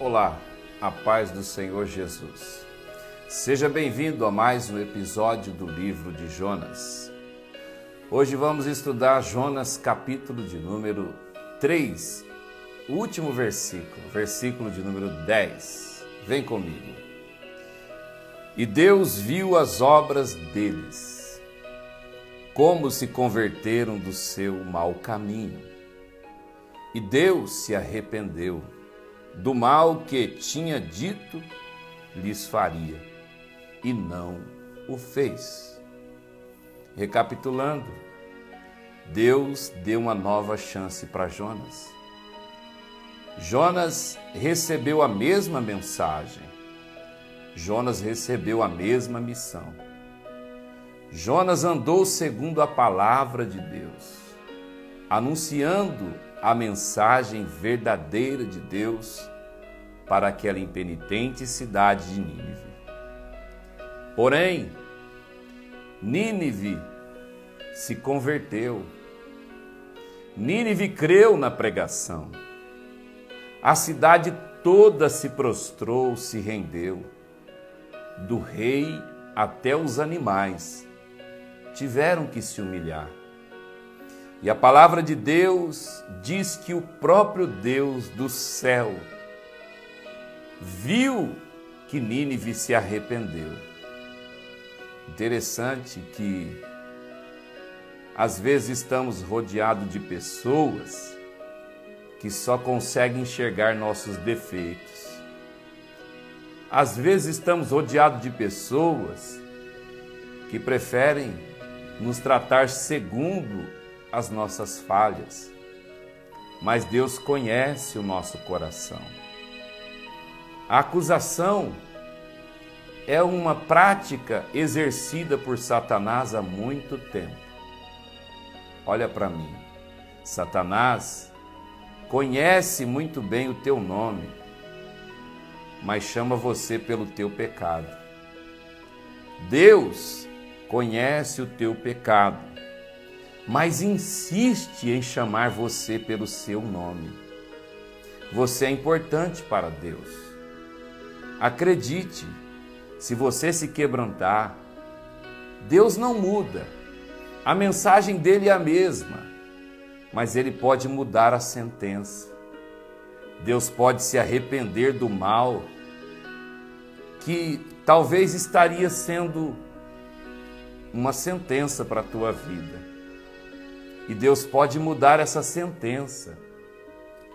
Olá, a paz do Senhor Jesus. Seja bem-vindo a mais um episódio do livro de Jonas. Hoje vamos estudar Jonas, capítulo de número 3, o último versículo, versículo de número 10. Vem comigo. E Deus viu as obras deles, como se converteram do seu mau caminho. E Deus se arrependeu do mal que tinha dito lhes faria, e não o fez. Recapitulando, Deus deu uma nova chance para Jonas. Jonas recebeu a mesma mensagem. Jonas recebeu a mesma missão. Jonas andou segundo a palavra de Deus, anunciando a mensagem verdadeira de Deus para aquela impenitente cidade de Nínive. Porém, Nínive se converteu. Nínive creu na pregação. A cidade toda se prostrou, se rendeu. Do rei até os animais tiveram que se humilhar. E a palavra de Deus diz que o próprio Deus do céu viu que Nínive se arrependeu. Interessante que às vezes estamos rodeados de pessoas que só conseguem enxergar nossos defeitos. Às vezes estamos rodeados de pessoas que preferem nos tratar segundo as nossas falhas, mas Deus conhece o nosso coração. A acusação é uma prática exercida por Satanás há muito tempo. Olha para mim, Satanás conhece muito bem o teu nome, mas chama você pelo teu pecado. Deus conhece o teu pecado mas insiste em chamar você pelo seu nome. Você é importante para Deus. Acredite, se você se quebrantar, Deus não muda. A mensagem dele é a mesma, mas ele pode mudar a sentença. Deus pode se arrepender do mal que talvez estaria sendo uma sentença para a tua vida. E Deus pode mudar essa sentença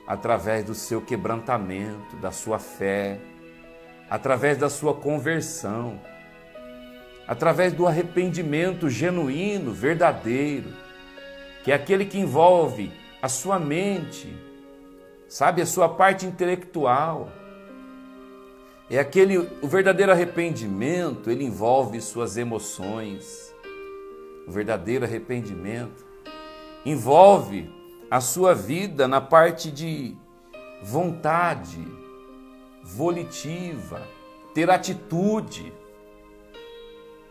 através do seu quebrantamento, da sua fé, através da sua conversão, através do arrependimento genuíno, verdadeiro, que é aquele que envolve a sua mente, sabe, a sua parte intelectual. É aquele o verdadeiro arrependimento, ele envolve suas emoções. O verdadeiro arrependimento envolve a sua vida na parte de vontade, volitiva, ter atitude.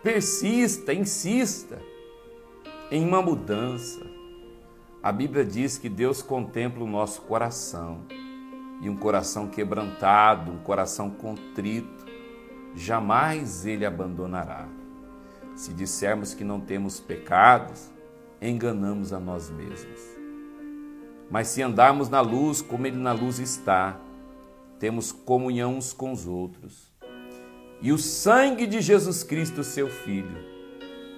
Persista, insista em uma mudança. A Bíblia diz que Deus contempla o nosso coração e um coração quebrantado, um coração contrito, jamais ele abandonará. Se dissermos que não temos pecados, enganamos a nós mesmos. Mas se andarmos na luz como Ele na luz está, temos comunhão uns com os outros. E o sangue de Jesus Cristo, seu Filho,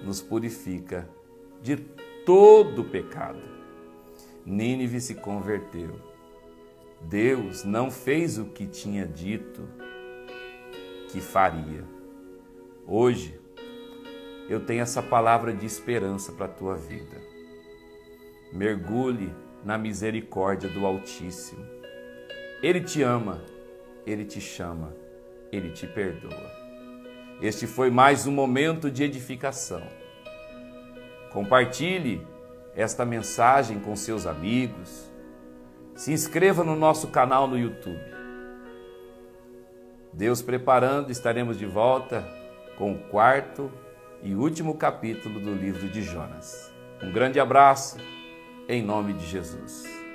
nos purifica de todo pecado. Nínive se converteu. Deus não fez o que tinha dito que faria. Hoje, eu tenho essa palavra de esperança para a tua vida. Mergulhe na misericórdia do Altíssimo. Ele te ama, ele te chama, ele te perdoa. Este foi mais um momento de edificação. Compartilhe esta mensagem com seus amigos. Se inscreva no nosso canal no YouTube. Deus preparando, estaremos de volta com o quarto e último capítulo do livro de Jonas. Um grande abraço, em nome de Jesus.